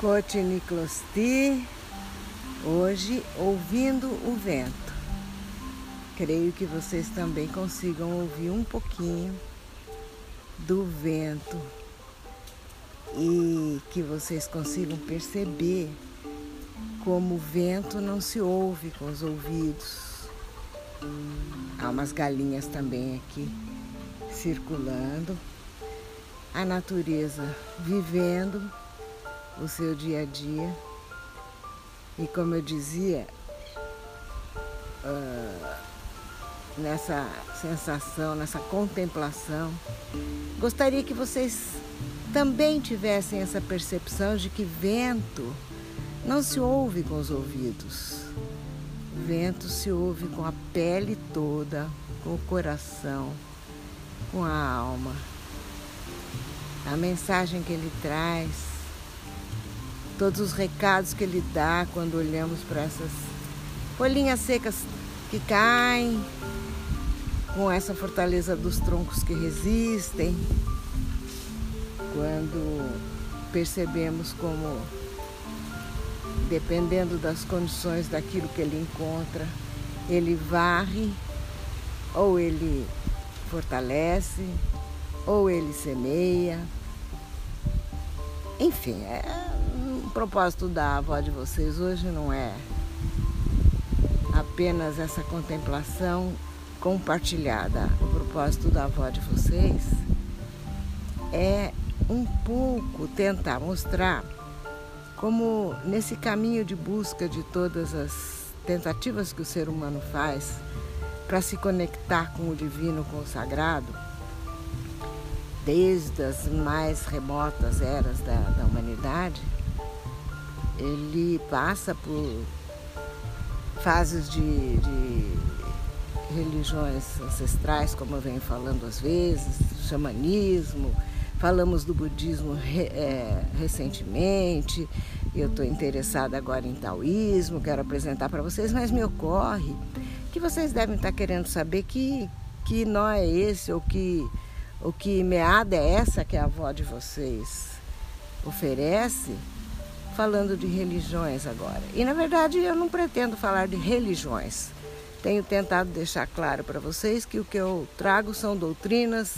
Cotiniclosti, hoje ouvindo o vento. Creio que vocês também consigam ouvir um pouquinho do vento e que vocês consigam perceber como o vento não se ouve com os ouvidos. Há umas galinhas também aqui circulando, a natureza vivendo o seu dia a dia. E como eu dizia, uh, nessa sensação, nessa contemplação, gostaria que vocês também tivessem essa percepção de que vento não se ouve com os ouvidos. Vento se ouve com a pele toda, com o coração, com a alma. A mensagem que ele traz todos os recados que ele dá quando olhamos para essas folhinhas secas que caem, com essa fortaleza dos troncos que resistem, quando percebemos como, dependendo das condições daquilo que ele encontra, ele varre, ou ele fortalece, ou ele semeia. Enfim, é propósito da avó de vocês hoje não é apenas essa contemplação compartilhada. O propósito da avó de vocês é um pouco tentar mostrar como nesse caminho de busca de todas as tentativas que o ser humano faz para se conectar com o divino, com o sagrado, desde as mais remotas eras da, da humanidade, ele passa por fases de, de religiões ancestrais, como eu venho falando às vezes, xamanismo, falamos do budismo é, recentemente, eu estou interessada agora em taoísmo, quero apresentar para vocês, mas me ocorre que vocês devem estar querendo saber que, que nó é esse, ou que, ou que meada é essa que a avó de vocês oferece falando de religiões agora. E na verdade eu não pretendo falar de religiões. Tenho tentado deixar claro para vocês que o que eu trago são doutrinas,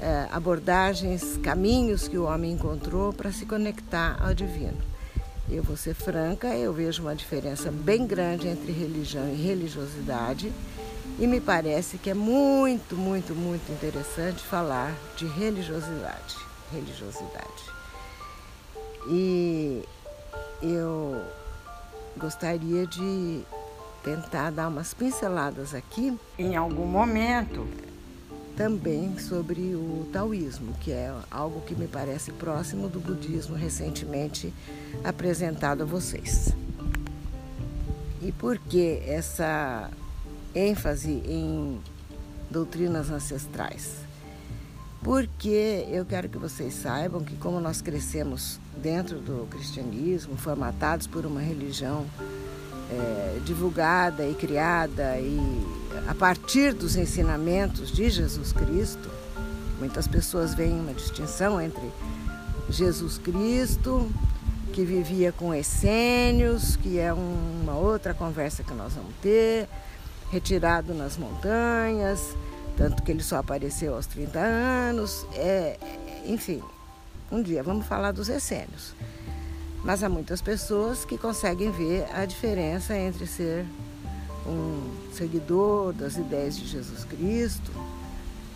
eh, abordagens, caminhos que o homem encontrou para se conectar ao divino. Eu vou ser franca, eu vejo uma diferença bem grande entre religião e religiosidade e me parece que é muito, muito, muito interessante falar de religiosidade. Religiosidade. E eu gostaria de tentar dar umas pinceladas aqui, em algum momento, também sobre o taoísmo, que é algo que me parece próximo do budismo recentemente apresentado a vocês. E por que essa ênfase em doutrinas ancestrais? Porque eu quero que vocês saibam que, como nós crescemos dentro do cristianismo, formatados por uma religião é, divulgada e criada e a partir dos ensinamentos de Jesus Cristo, muitas pessoas veem uma distinção entre Jesus Cristo, que vivia com essênios, que é uma outra conversa que nós vamos ter, retirado nas montanhas tanto que ele só apareceu aos 30 anos. É, enfim, um dia vamos falar dos essênios. Mas há muitas pessoas que conseguem ver a diferença entre ser um seguidor das ideias de Jesus Cristo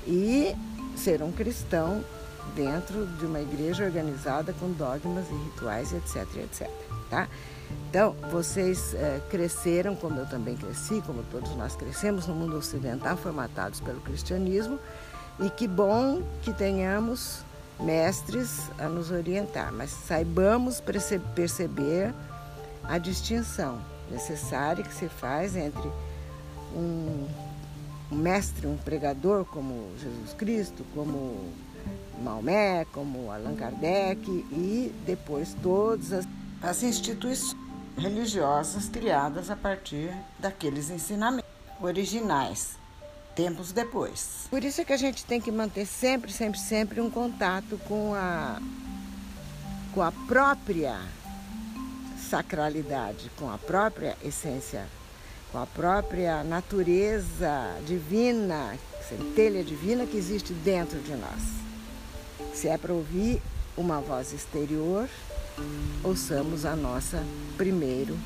e ser um cristão dentro de uma igreja organizada com dogmas e rituais, etc, etc. Tá? Então, vocês é, cresceram, como eu também cresci, como todos nós crescemos no mundo ocidental, formatados pelo cristianismo, e que bom que tenhamos mestres a nos orientar, mas saibamos perceber a distinção necessária que se faz entre um, um mestre, um pregador como Jesus Cristo, como Maomé, como Allan Kardec e depois todas as, as instituições religiosas criadas a partir daqueles ensinamentos originais, tempos depois. Por isso é que a gente tem que manter sempre, sempre, sempre um contato com a, com a própria sacralidade com a própria essência, com a própria natureza divina, centelha divina que existe dentro de nós. Se é para ouvir uma voz exterior, ouçamos a nossa primeiro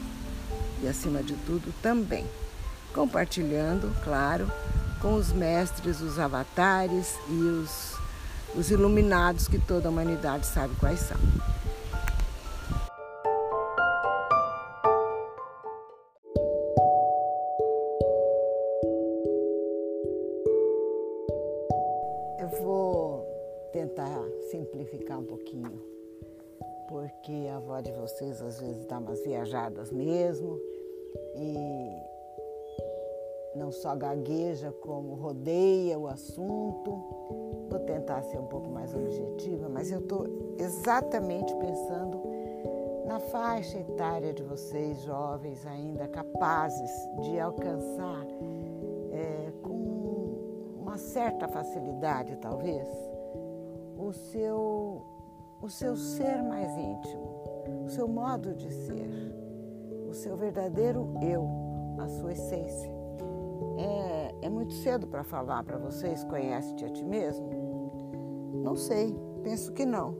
e, acima de tudo, também. Compartilhando, claro, com os mestres, os avatares e os, os iluminados que toda a humanidade sabe quais são. Tentar simplificar um pouquinho, porque a voz de vocês às vezes dá umas viajadas mesmo e não só gagueja, como rodeia o assunto. Vou tentar ser um pouco mais objetiva, mas eu estou exatamente pensando na faixa etária de vocês, jovens ainda capazes de alcançar é, com uma certa facilidade, talvez, seu, o seu ser mais íntimo, o seu modo de ser, o seu verdadeiro eu, a sua essência. É, é muito cedo para falar para vocês, conhece-te a ti mesmo? Não sei, penso que não.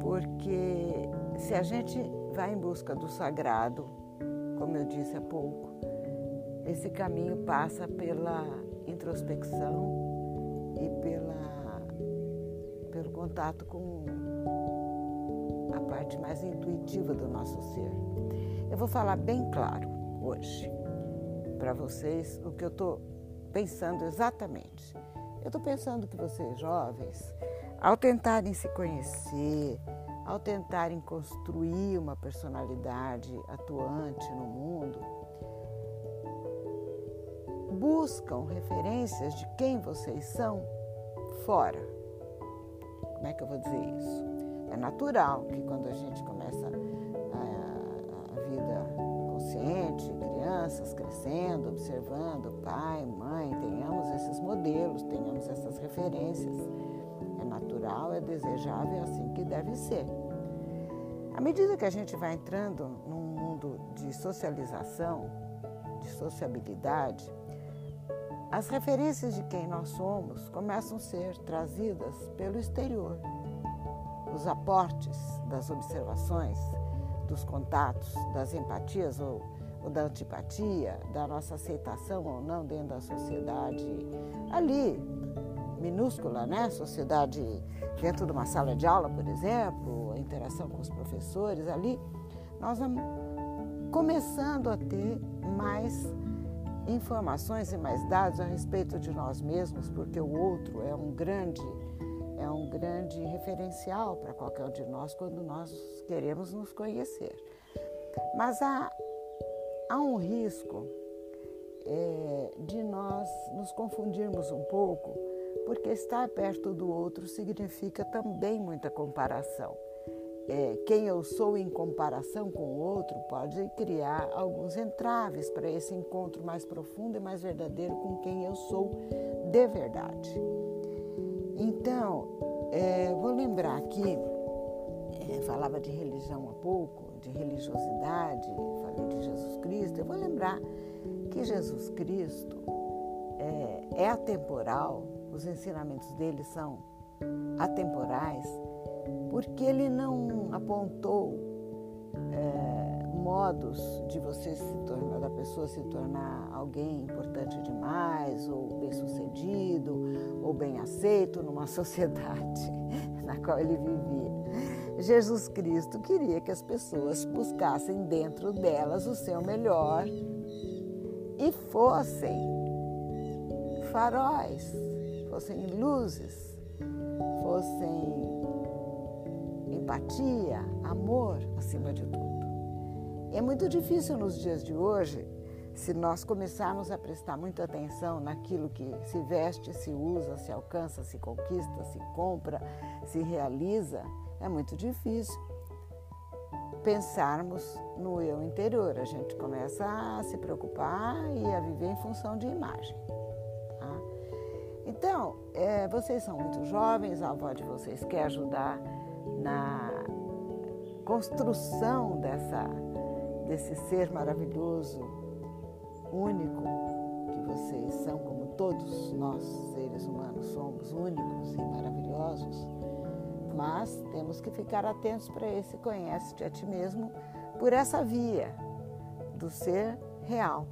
Porque se a gente vai em busca do sagrado, como eu disse há pouco, esse caminho passa pela introspecção e pela, contato com a parte mais intuitiva do nosso ser. Eu vou falar bem claro hoje para vocês o que eu estou pensando exatamente. Eu estou pensando que vocês jovens, ao tentarem se conhecer, ao tentarem construir uma personalidade atuante no mundo, buscam referências de quem vocês são fora. Como é que eu vou dizer isso? É natural que quando a gente começa a, a vida consciente, crianças crescendo, observando pai, mãe, tenhamos esses modelos, tenhamos essas referências. É natural, é desejável, é assim que deve ser. À medida que a gente vai entrando num mundo de socialização, de sociabilidade, as referências de quem nós somos começam a ser trazidas pelo exterior. Os aportes das observações, dos contatos, das empatias ou ou da antipatia, da nossa aceitação ou não dentro da sociedade ali, minúscula, né? Sociedade dentro de uma sala de aula, por exemplo, a interação com os professores ali, nós vamos começando a ter mais informações e mais dados a respeito de nós mesmos, porque o outro é um grande é um grande referencial para qualquer um de nós quando nós queremos nos conhecer. Mas a, há um risco é, de nós nos confundirmos um pouco, porque estar perto do outro significa também muita comparação. É, quem eu sou em comparação com o outro pode criar alguns entraves para esse encontro mais profundo e mais verdadeiro com quem eu sou de verdade. Então, é, vou lembrar aqui, é, falava de religião há pouco, de religiosidade, falei de Jesus Cristo, eu vou lembrar que Jesus Cristo é, é atemporal, os ensinamentos dele são atemporais, porque ele não apontou é, modos de você se tornar, da pessoa se tornar alguém importante demais, ou bem-sucedido, ou bem aceito numa sociedade na qual ele vivia. Jesus Cristo queria que as pessoas buscassem dentro delas o seu melhor e fossem faróis, fossem luzes, fossem empatia, amor acima de tudo. É muito difícil nos dias de hoje, se nós começarmos a prestar muita atenção naquilo que se veste, se usa, se alcança, se conquista, se compra, se realiza, é muito difícil pensarmos no eu interior. A gente começa a se preocupar e a viver em função de imagem. Tá? Então, é, vocês são muito jovens, a avó de vocês quer ajudar na construção dessa, desse ser maravilhoso, único que vocês são, como todos nós, seres humanos, somos únicos e maravilhosos. Mas temos que ficar atentos para esse conhece-te a ti mesmo por essa via do ser real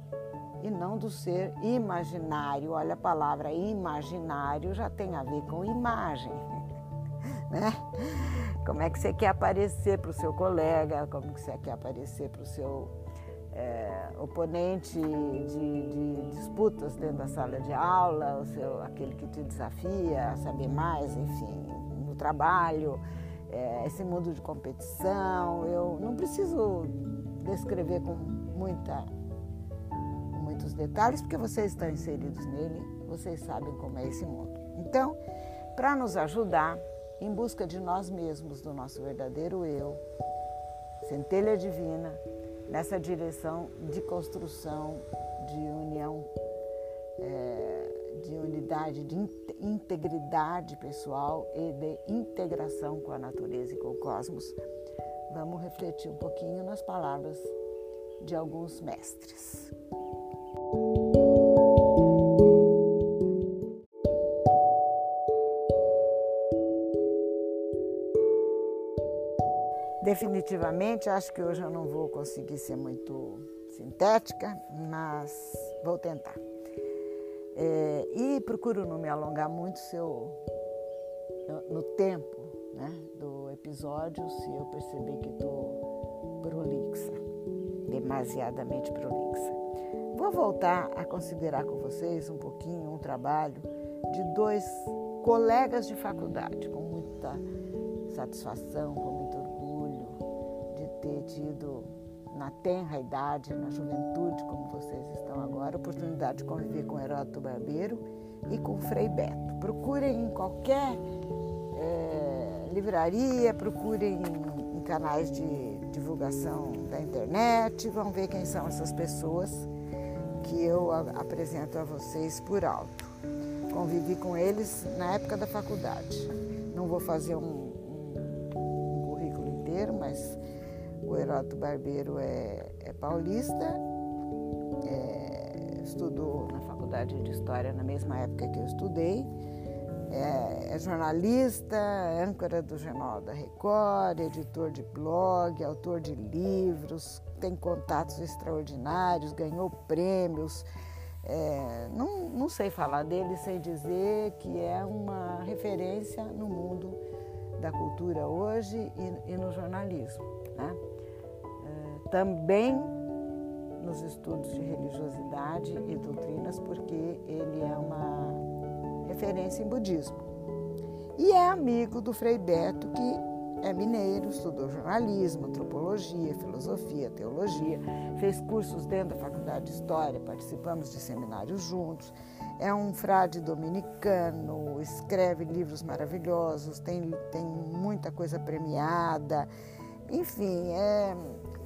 e não do ser imaginário. Olha, a palavra imaginário já tem a ver com imagem. Né? Como é que você quer aparecer para o seu colega, como que você quer aparecer para o seu é, oponente de, de, disputas dentro da sala de aula, o seu, aquele que te desafia a saber mais, enfim, no trabalho, é, esse mundo de competição. Eu não preciso descrever com muita muitos detalhes, porque vocês estão inseridos nele, vocês sabem como é esse mundo. Então, para nos ajudar em busca de nós mesmos, do nosso verdadeiro eu, centelha divina, nessa direção de construção, de união, é, de unidade, de integridade pessoal e de integração com a natureza e com o cosmos, vamos refletir um pouquinho nas palavras de alguns mestres. Definitivamente, acho que hoje eu não vou conseguir ser muito sintética, mas vou tentar. É, e procuro não me alongar muito seu, no, tempo né, do episódio, se eu perceber que estou prolixa, demasiadamente prolixa. Vou voltar a considerar com vocês um pouquinho um trabalho de dois colegas de faculdade, com muita satisfação, com na tenra idade, na juventude, como vocês estão agora, oportunidade de conviver com Heródoto Barbeiro e com Frei Beto. Procurem em qualquer é, livraria, procurem em, em canais de divulgação da internet, vão ver quem são essas pessoas que eu apresento a vocês por alto. Convivi com eles na época da faculdade. Não vou fazer um, um, um currículo inteiro, mas o Heródoto Barbeiro é, é paulista, é, estudou na faculdade de História na mesma época que eu estudei, é, é jornalista, âncora do Jornal da Record, editor de blog, autor de livros, tem contatos extraordinários, ganhou prêmios. É, não, não sei falar dele sem dizer que é uma referência no mundo da cultura hoje e, e no jornalismo. Né? Também nos estudos de religiosidade e doutrinas, porque ele é uma referência em budismo. E é amigo do Frei Beto, que é mineiro, estudou jornalismo, antropologia, filosofia, teologia, fez cursos dentro da faculdade de História, participamos de seminários juntos. É um frade dominicano, escreve livros maravilhosos, tem, tem muita coisa premiada, enfim, é,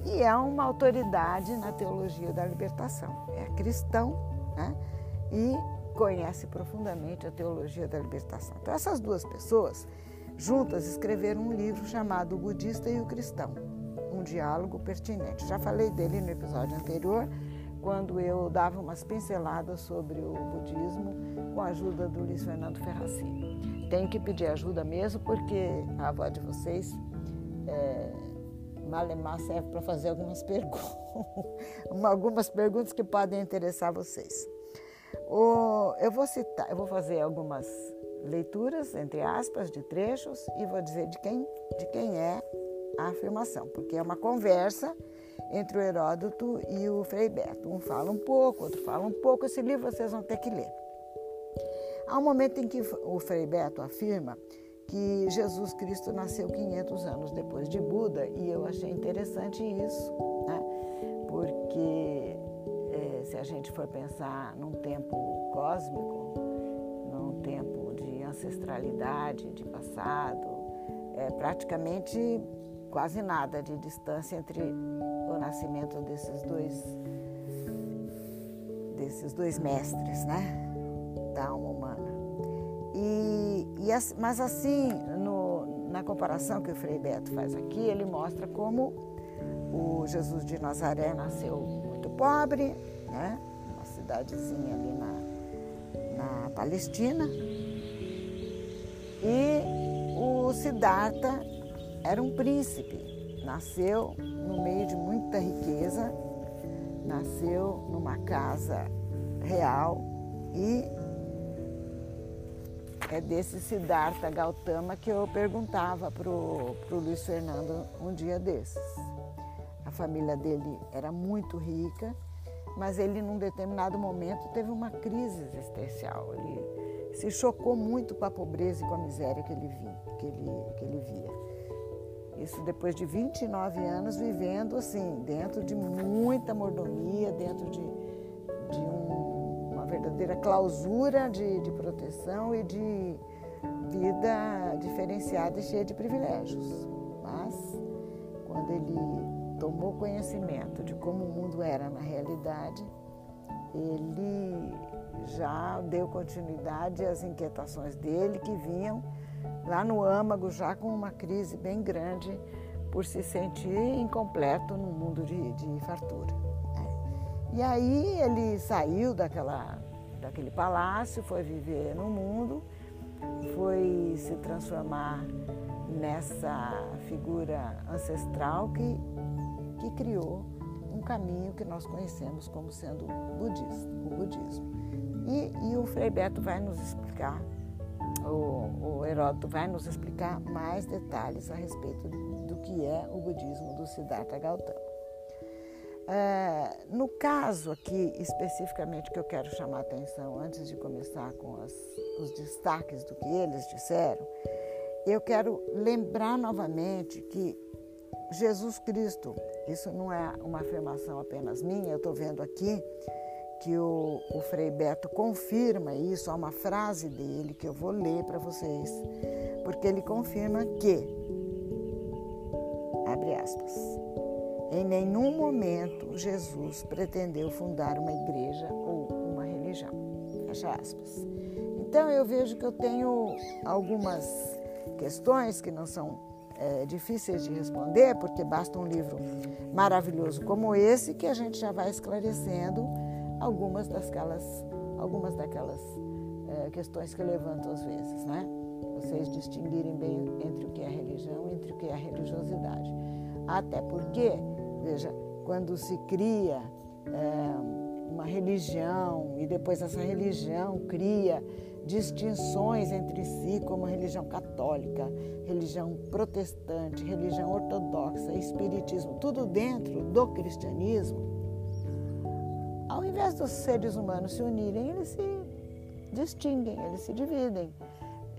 e é uma autoridade na teologia da libertação. É cristão né? e conhece profundamente a teologia da libertação. Então, essas duas pessoas Juntas escreveram um livro chamado O Budista e o Cristão, um diálogo pertinente. Já falei dele no episódio anterior, quando eu dava umas pinceladas sobre o budismo com a ajuda do Luiz Fernando Ferracini. Tenho que pedir ajuda mesmo, porque a avó de vocês é, malemar serve para fazer algumas perguntas, algumas perguntas que podem interessar vocês. O, eu vou citar, eu vou fazer algumas leituras, entre aspas, de trechos e vou dizer de quem, de quem é a afirmação, porque é uma conversa entre o Heródoto e o Frei Beto. Um fala um pouco, outro fala um pouco. Esse livro vocês vão ter que ler. Há um momento em que o Frei Beto afirma que Jesus Cristo nasceu 500 anos depois de Buda e eu achei interessante isso, né? porque é, se a gente for pensar num tempo cósmico, num tempo ancestralidade, de passado, é praticamente quase nada de distância entre o nascimento desses dois desses dois mestres, né, da alma humana. E, e mas assim, no, na comparação que o Frei Beto faz aqui, ele mostra como o Jesus de Nazaré nasceu muito pobre, né? uma cidadezinha ali na, na Palestina. E o Siddhartha era um príncipe, nasceu no meio de muita riqueza, nasceu numa casa real e é desse Siddhartha Gautama que eu perguntava para o Luiz Fernando um dia desses. A família dele era muito rica, mas ele, num determinado momento, teve uma crise existencial. Ele se chocou muito com a pobreza e com a miséria que ele, via, que ele, que ele via. Isso depois de 29 anos vivendo assim, dentro de muita mordomia, dentro de, verdadeira clausura de, de proteção e de vida diferenciada e cheia de privilégios. Mas quando ele tomou conhecimento de como o mundo era na realidade, ele já deu continuidade às inquietações dele que vinham lá no âmago, já com uma crise bem grande por se sentir incompleto no mundo de, de fartura. Né? E aí ele saiu daquela, daquele palácio, foi viver no mundo, foi se transformar nessa figura ancestral que que criou um caminho que nós conhecemos como sendo budismo, o budismo. E, e o Frei Beto vai nos explicar, o, o Heródoto vai nos explicar mais detalhes a respeito do que é o budismo do Siddhartha Gautama. É, no caso aqui, especificamente, que eu quero chamar a atenção antes de começar com as, os destaques do que eles disseram, eu quero lembrar novamente que Jesus Cristo isso não é uma afirmação apenas minha, eu estou vendo aqui que o, o Frei Beto confirma isso, há uma frase dele que eu vou ler para vocês, porque ele confirma que, abre aspas, em nenhum momento Jesus pretendeu fundar uma igreja ou uma religião, fecha aspas. Então eu vejo que eu tenho algumas questões que não são é, difíceis de responder, porque basta um livro maravilhoso como esse que a gente já vai esclarecendo algumas daquelas, algumas daquelas é, questões que eu levanto às vezes, né? Vocês distinguirem bem entre o que é religião e entre o que é religiosidade. Até porque, veja, quando se cria é, uma religião e depois essa religião cria distinções entre si, como religião católica, religião protestante, religião ortodoxa, espiritismo, tudo dentro do cristianismo, ao invés dos seres humanos se unirem, eles se distinguem, eles se dividem.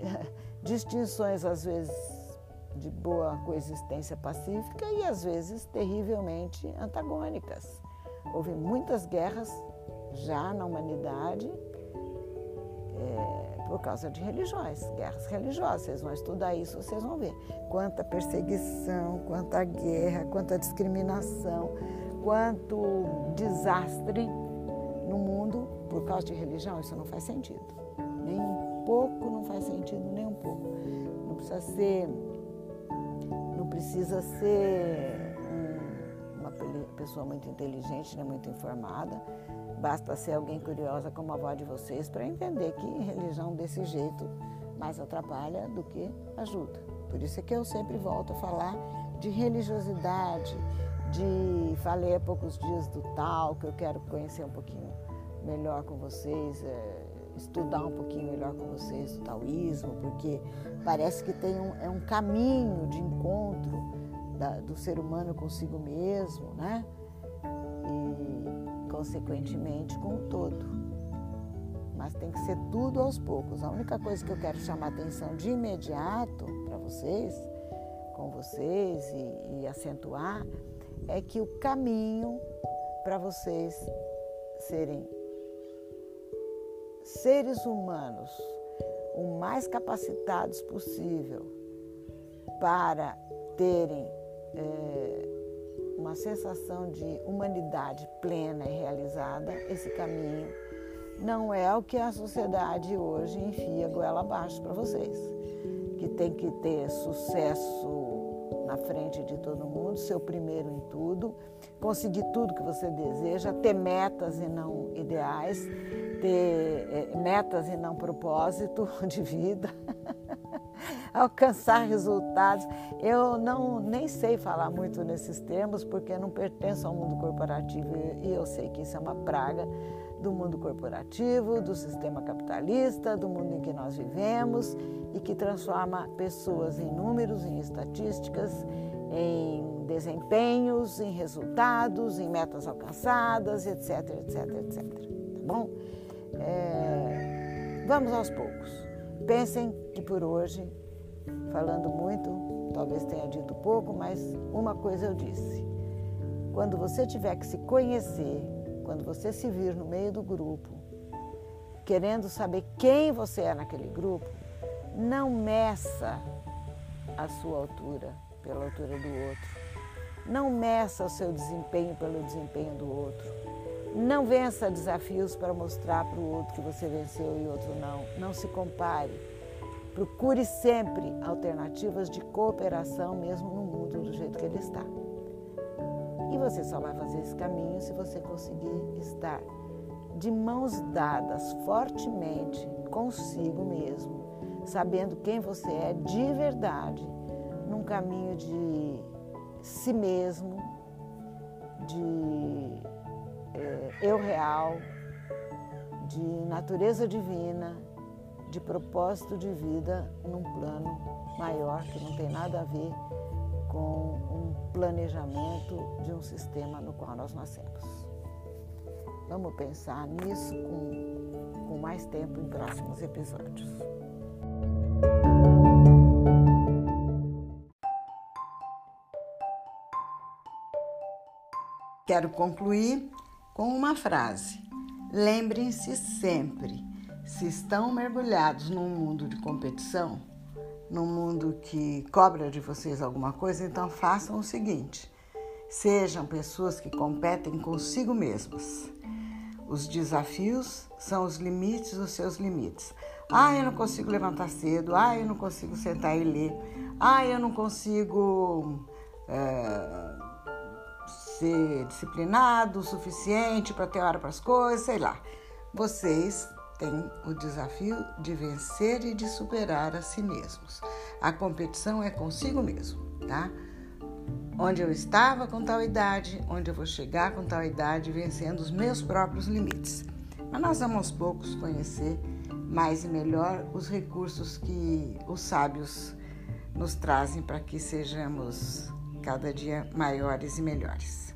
Distinções, às vezes, de boa coexistência pacífica e, às vezes, terrivelmente antagônicas. Houve muitas guerras já na humanidade é, por causa de religiões, guerras religiosas. Vocês vão estudar isso, vocês vão ver. Quanta perseguição, quanta guerra, quanta discriminação, quanto desastre no mundo por causa de religião, isso não faz sentido. Nem um pouco não faz sentido, nem um pouco. Não precisa ser. Não precisa ser uma pessoa muito inteligente, nem muito informada Basta ser alguém curiosa como a avó de vocês para entender que religião desse jeito mais atrapalha do que ajuda. Por isso é que eu sempre volto a falar de religiosidade, de falei há poucos dias do tal, que eu quero conhecer um pouquinho melhor com vocês, é, estudar um pouquinho melhor com vocês o taoísmo, porque parece que tem um, é um caminho de encontro da, do ser humano consigo mesmo, né? consequentemente com o todo. Mas tem que ser tudo aos poucos. A única coisa que eu quero chamar atenção de imediato para vocês, com vocês e, e acentuar, é que o caminho para vocês serem seres humanos o mais capacitados possível para terem é, uma sensação de humanidade plena e realizada, esse caminho não é o que a sociedade hoje enfia goela abaixo para vocês. Que que tem que ter sucesso na frente de todo mundo, ser o primeiro em tudo, conseguir tudo que você deseja, ter metas e não ideais, ter é, metas e não propósito de vida, alcançar resultados. Eu não nem sei falar muito nesses termos porque não pertenço ao mundo corporativo e eu sei que isso é uma praga do mundo corporativo, do sistema capitalista, do mundo em que nós vivemos e que transforma pessoas em números, em estatísticas, em desempenhos, em resultados, em metas alcançadas, etc, etc, etc. Tá bom? É... Vamos aos poucos. Pensem que por hoje, falando muito, talvez tenha dito pouco, mas uma coisa eu disse. Quando você tiver que se conhecer quando você se vir no meio do grupo, querendo saber quem você é naquele grupo, não meça a sua altura pela altura do outro. Não meça o seu desempenho pelo desempenho do outro. Não vença desafios para mostrar para o outro que você venceu e o outro não. Não se compare. Procure sempre alternativas de cooperação, mesmo no mundo do jeito que ele está. E você só vai fazer esse caminho se você conseguir estar de mãos dadas fortemente consigo mesmo, sabendo quem você é de verdade, num caminho de si mesmo, de é, eu real, de natureza divina, de propósito de vida num plano maior que não tem nada a ver com planejamento de um sistema no qual nós nascemos. Vamos pensar nisso com, com mais tempo em próximos episódios. Quero concluir com uma frase. Lembrem-se sempre: se estão mergulhados num mundo de competição, num mundo que cobra de vocês alguma coisa, então façam o seguinte: sejam pessoas que competem consigo mesmas. Os desafios são os limites dos seus limites. Ah, eu não consigo levantar cedo. Ah, eu não consigo sentar e ler. Ah, eu não consigo é, ser disciplinado o suficiente para ter hora para as coisas, sei lá. Vocês tem o desafio de vencer e de superar a si mesmos. A competição é consigo mesmo, tá? Onde eu estava com tal idade, onde eu vou chegar com tal idade, vencendo os meus próprios limites. Mas nós vamos aos poucos conhecer mais e melhor os recursos que os sábios nos trazem para que sejamos cada dia maiores e melhores.